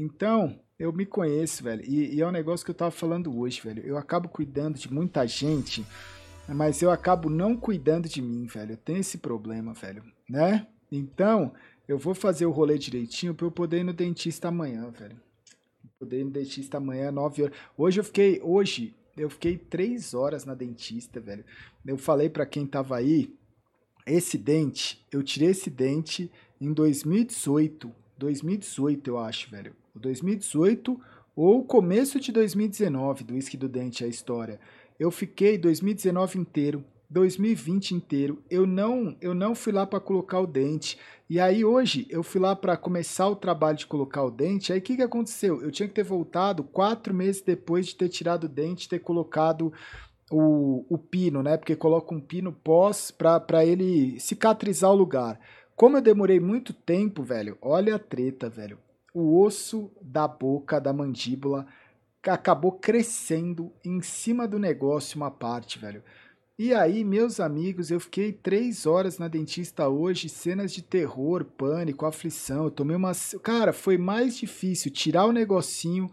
Então, eu me conheço, velho. E, e, é um negócio que eu tava falando hoje, velho. Eu acabo cuidando de muita gente, mas eu acabo não cuidando de mim, velho. Eu tenho esse problema, velho, né? Então, eu vou fazer o rolê direitinho pra eu poder ir no dentista amanhã, velho. Poder ir no dentista amanhã, 9 horas. Hoje eu fiquei. Hoje, eu fiquei 3 horas na dentista, velho. Eu falei para quem tava aí. Esse dente, eu tirei esse dente em 2018. 2018, eu acho, velho. 2018 ou começo de 2019, do Whisky do Dente, a história. Eu fiquei 2019 inteiro 2020 inteiro. Eu não, eu não fui lá para colocar o dente. E aí hoje eu fui lá para começar o trabalho de colocar o dente. Aí o que, que aconteceu? Eu tinha que ter voltado quatro meses depois de ter tirado o dente, ter colocado o, o pino, né? Porque coloca um pino pós para ele cicatrizar o lugar. Como eu demorei muito tempo, velho, olha a treta, velho. O osso da boca, da mandíbula, acabou crescendo em cima do negócio uma parte, velho. E aí, meus amigos, eu fiquei três horas na dentista hoje, cenas de terror, pânico, aflição. Eu tomei uma. Cara, foi mais difícil tirar o negocinho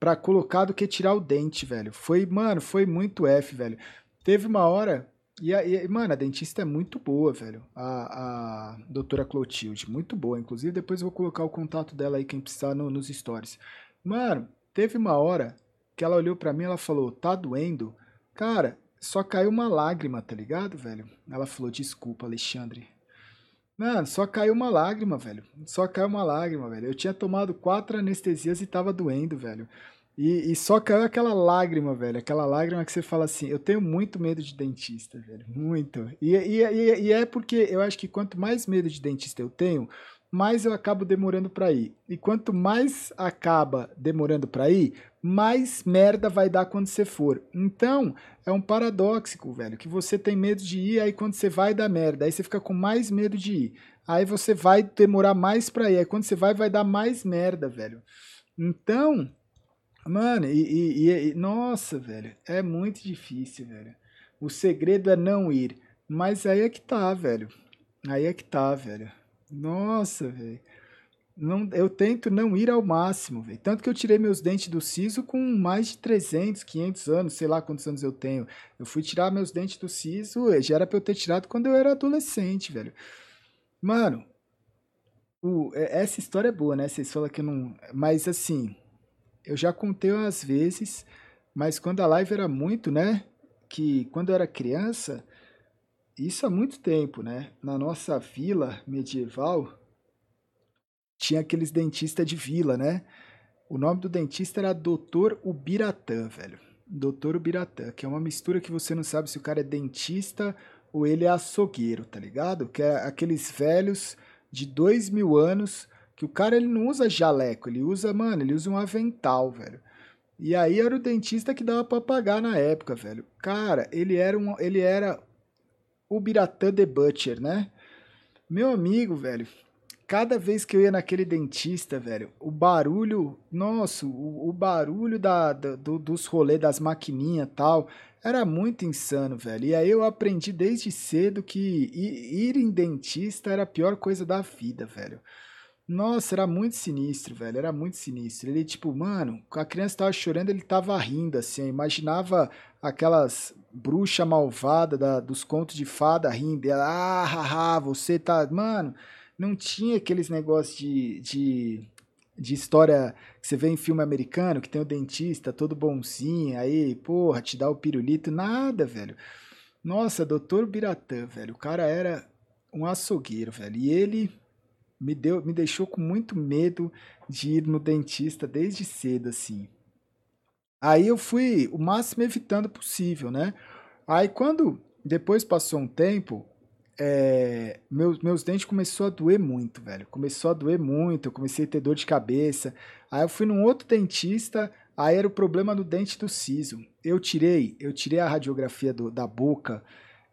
pra colocar do que tirar o dente, velho. Foi, mano, foi muito F, velho. Teve uma hora. E, e mano, a dentista é muito boa, velho. A, a doutora Clotilde, muito boa. Inclusive, depois eu vou colocar o contato dela aí, quem precisar, no, nos stories. Mano, teve uma hora que ela olhou para mim ela falou: tá doendo? Cara, só caiu uma lágrima, tá ligado, velho? Ela falou, desculpa, Alexandre. Mano, só caiu uma lágrima, velho. Só caiu uma lágrima, velho. Eu tinha tomado quatro anestesias e tava doendo, velho. E, e, só caiu aquela lágrima, velho. Aquela lágrima que você fala assim: eu tenho muito medo de dentista, velho. Muito. E, e, e, é porque eu acho que quanto mais medo de dentista eu tenho, mais eu acabo demorando para ir. E quanto mais acaba demorando para ir, mais merda vai dar quando você for. Então, é um paradoxo, velho, que você tem medo de ir, aí quando você vai dá merda, aí você fica com mais medo de ir. Aí você vai demorar mais pra ir, aí quando você vai, vai dar mais merda, velho. Então, mano, e, e, e nossa, velho, é muito difícil, velho. O segredo é não ir. Mas aí é que tá, velho. Aí é que tá, velho. Nossa, velho. Não, eu tento não ir ao máximo, velho. Tanto que eu tirei meus dentes do siso com mais de 300, 500 anos, sei lá quantos anos eu tenho. Eu fui tirar meus dentes do siso, eh, já era pra eu ter tirado quando eu era adolescente, velho. Mano, o, essa história é boa, né? Vocês falam que eu não. Mas assim, eu já contei umas vezes, mas quando a live era muito, né? Que quando eu era criança, isso há muito tempo, né? Na nossa vila medieval, tinha aqueles dentistas de vila, né? O nome do dentista era Doutor Ubiratã, velho. Doutor Ubiratã, que é uma mistura que você não sabe se o cara é dentista ou ele é açougueiro, tá ligado? Que é aqueles velhos de dois mil anos que o cara ele não usa jaleco, ele usa, mano, ele usa um avental, velho. E aí era o dentista que dava para pagar na época, velho. Cara, ele era um, ele era o Biratã The Butcher, né? Meu amigo, velho, cada vez que eu ia naquele dentista, velho, o barulho, nossa, o, o barulho da, da do, dos rolês, das maquininhas tal, era muito insano, velho. E aí eu aprendi desde cedo que ir, ir em dentista era a pior coisa da vida, velho. Nossa, era muito sinistro, velho. Era muito sinistro. Ele, tipo, mano, a criança tava chorando, ele tava rindo, assim. Eu imaginava aquelas bruxa malvada da, dos contos de fada rindo. Ela, ah, haha, você tá. Mano, não tinha aqueles negócios de, de, de história que você vê em filme americano, que tem o dentista todo bonzinho, aí, porra, te dá o pirulito. Nada, velho. Nossa, doutor Biratã, velho. O cara era um açougueiro, velho. E ele me, deu, me deixou com muito medo de ir no dentista desde cedo, assim. Aí eu fui o máximo evitando possível, né? Aí quando depois passou um tempo, é, meus, meus dentes começou a doer muito, velho. Começou a doer muito, eu comecei a ter dor de cabeça. Aí eu fui num outro dentista, aí era o problema no dente do siso. Eu tirei, eu tirei a radiografia do, da boca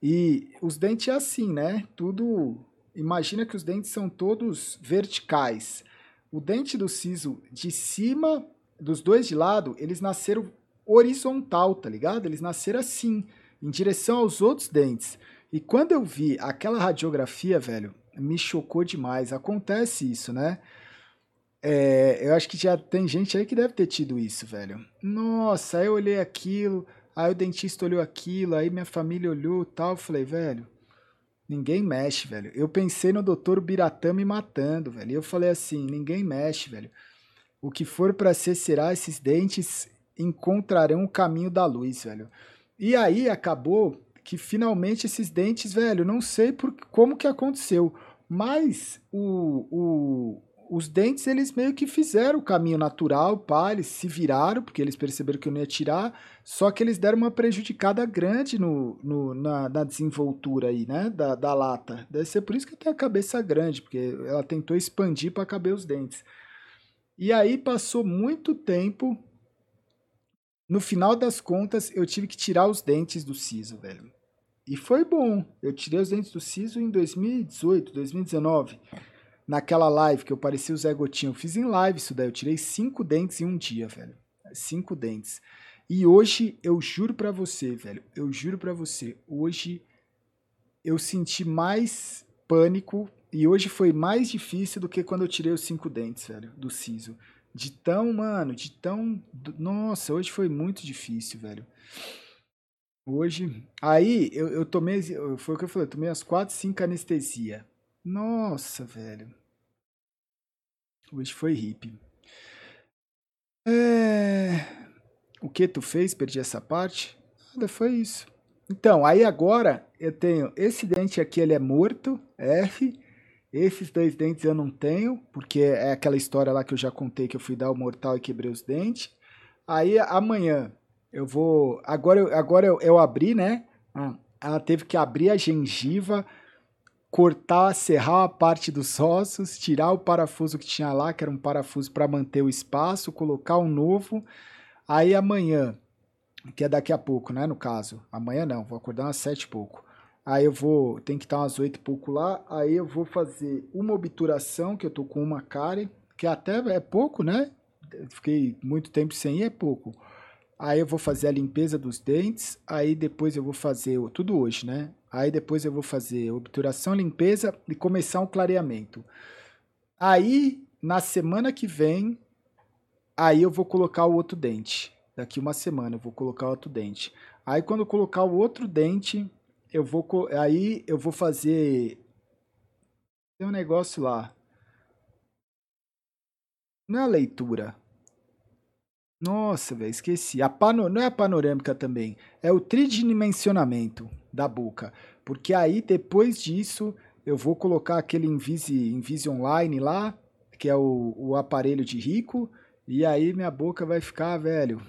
e os dentes é assim, né? Tudo imagina que os dentes são todos verticais. O dente do siso de cima, dos dois de lado, eles nasceram horizontal, tá ligado? Eles nasceram assim, em direção aos outros dentes. E quando eu vi aquela radiografia, velho, me chocou demais. Acontece isso, né? é, eu acho que já tem gente aí que deve ter tido isso, velho. Nossa, aí eu olhei aquilo, aí o dentista olhou aquilo, aí minha família olhou tal. Eu falei, velho, ninguém mexe, velho. Eu pensei no doutor Biratã me matando, velho. E eu falei assim, ninguém mexe, velho. O que for para ser será, esses dentes encontrarão o caminho da luz, velho. E aí acabou que finalmente esses dentes, velho, não sei por como que aconteceu, mas o, o, os dentes eles meio que fizeram o caminho natural, pá, eles se viraram, porque eles perceberam que eu não ia tirar, só que eles deram uma prejudicada grande no, no na, na, desenvoltura aí, né, da, da lata. Deve ser por isso que eu tenho a cabeça grande, porque ela tentou expandir para caber os dentes. E aí passou muito tempo, no final das contas, eu tive que tirar os dentes do siso, velho. E foi bom. Eu tirei os dentes do siso em 2018, 2019 naquela live que eu parecia o Zé Gotinho. Eu fiz em live isso daí. Eu tirei cinco dentes em um dia, velho. Cinco dentes. E hoje, eu juro pra você, velho. Eu juro pra você. Hoje, eu senti mais pânico. E hoje foi mais difícil do que quando eu tirei os cinco dentes, velho, do siso. De tão, mano, de tão. Nossa, hoje foi muito difícil, velho. Hoje. Aí, eu, eu tomei. Foi o que eu falei, eu tomei as quatro, cinco anestesia. Nossa, velho. Hoje foi hippie. É... O que tu fez? Perdi essa parte? Nada, foi isso. Então, aí agora eu tenho esse dente aqui, ele é morto, F. Esses dois dentes eu não tenho, porque é aquela história lá que eu já contei que eu fui dar o mortal e quebrei os dentes. Aí amanhã eu vou. Agora, eu, agora eu, eu abri, né? Ah, ela teve que abrir a gengiva cortar, serrar a parte dos ossos, tirar o parafuso que tinha lá, que era um parafuso para manter o espaço, colocar um novo. Aí amanhã, que é daqui a pouco, né, no caso. Amanhã não, vou acordar às sete e pouco. Aí eu vou, tem que estar umas oito e pouco lá. Aí eu vou fazer uma obturação, que eu tô com uma cárie, que até é pouco, né? Fiquei muito tempo sem ir, é pouco. Aí eu vou fazer a limpeza dos dentes, aí depois eu vou fazer, tudo hoje, né? Aí depois eu vou fazer obturação, limpeza e começar um clareamento. Aí, na semana que vem, aí eu vou colocar o outro dente. Daqui uma semana eu vou colocar o outro dente. Aí quando eu colocar o outro dente, eu vou aí eu vou fazer tem um negócio lá. Não é a leitura. Nossa, velho, esqueci. A pano... Não é a panorâmica também. É o tridimensionamento da boca. Porque aí, depois disso, eu vou colocar aquele Invisi, Invisi Online lá, que é o, o aparelho de rico. E aí minha boca vai ficar, velho,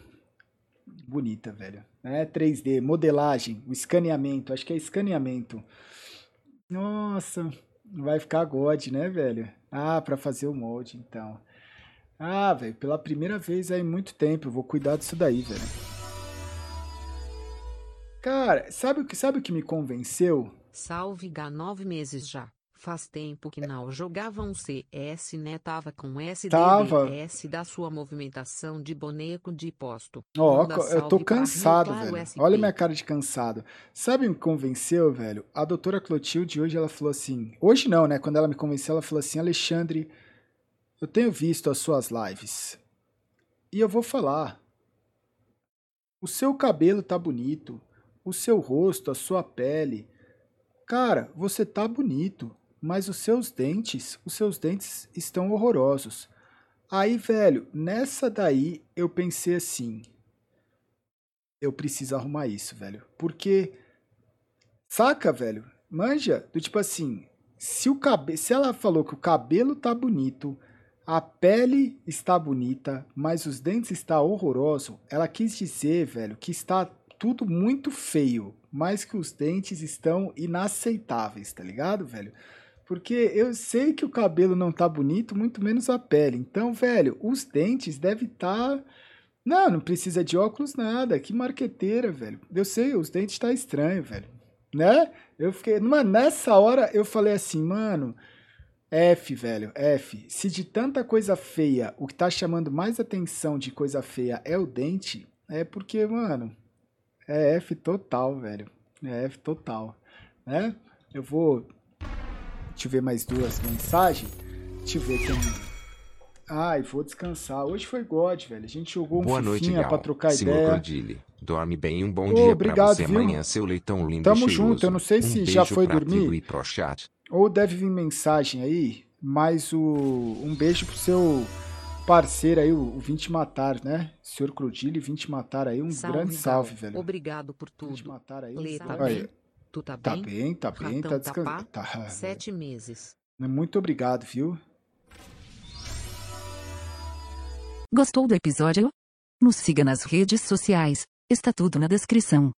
bonita, velho. É 3D, modelagem, o escaneamento. Acho que é escaneamento. Nossa, vai ficar God, né, velho? Ah, para fazer o molde, então. Ah, velho, pela primeira vez aí em muito tempo, eu vou cuidar disso daí, velho. Cara, sabe o que, sabe o que me convenceu? Salve Gá, nove meses já. Faz tempo que não jogava um CS, né? Tava com SDBS Tava. da sua movimentação de boneco de posto. Ó, oh, eu tô cansado, velho. Olha minha cara de cansado. Sabe o que me convenceu, velho? A doutora Clotilde hoje ela falou assim. Hoje não, né? Quando ela me convenceu, ela falou assim: Alexandre, eu tenho visto as suas lives e eu vou falar. O seu cabelo tá bonito, o seu rosto, a sua pele. Cara, você tá bonito, mas os seus dentes, os seus dentes estão horrorosos. Aí, velho, nessa daí eu pensei assim, eu preciso arrumar isso, velho. Porque saca, velho? Manja, do tipo assim, se o cabelo, se ela falou que o cabelo tá bonito, a pele está bonita, mas os dentes está horroroso. Ela quis dizer, velho, que está tudo muito feio, mas que os dentes estão inaceitáveis, tá ligado, velho? Porque eu sei que o cabelo não tá bonito, muito menos a pele. Então, velho, os dentes devem estar tá... Não, não precisa de óculos nada. Que marqueteira, velho. Eu sei, os dentes tá estranho, velho. Né? Eu fiquei, mano, nessa hora eu falei assim, mano, F, velho, F. Se de tanta coisa feia, o que tá chamando mais atenção de coisa feia é o dente, é porque, mano, é F total, velho. É F total, né? Eu vou. Deixa eu ver mais duas mensagens. Deixa eu ver, tem. Ai, vou descansar. Hoje foi God, velho. A gente jogou um Boa noite, Gal. pra trocar Senhor ideia. Crodile, dorme bem um bom oh, dia obrigado, pra você viu? amanhã, seu leitão lindo Tamo e junto, eu não sei um se já foi dormir. Ou deve vir mensagem aí, mas o um beijo pro seu parceiro aí, o, o Vim Te Matar, né? Senhor Crodile, Vim Te Matar aí, um salve, grande salve, velho. Obrigado por tudo. Vim Te Matar aí. Lê, tá bem? Tu tá, tá bem? Tá bem, tá descansando. Tá, Sete meses. Muito obrigado, viu? Gostou do episódio? Nos siga nas redes sociais, está tudo na descrição.